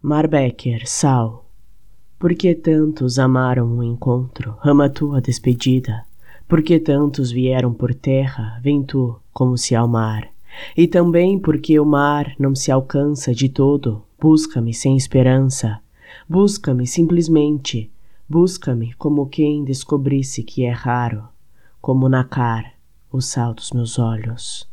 Marbecker, Sal. Por que tantos amaram o encontro, ama a despedida? Por que tantos vieram por terra, vem tu, como se ao mar? E também porque o mar não se alcança de todo, busca-me sem esperança, busca-me simplesmente, busca-me como quem descobrisse que é raro, como Nacar, o sal dos meus olhos.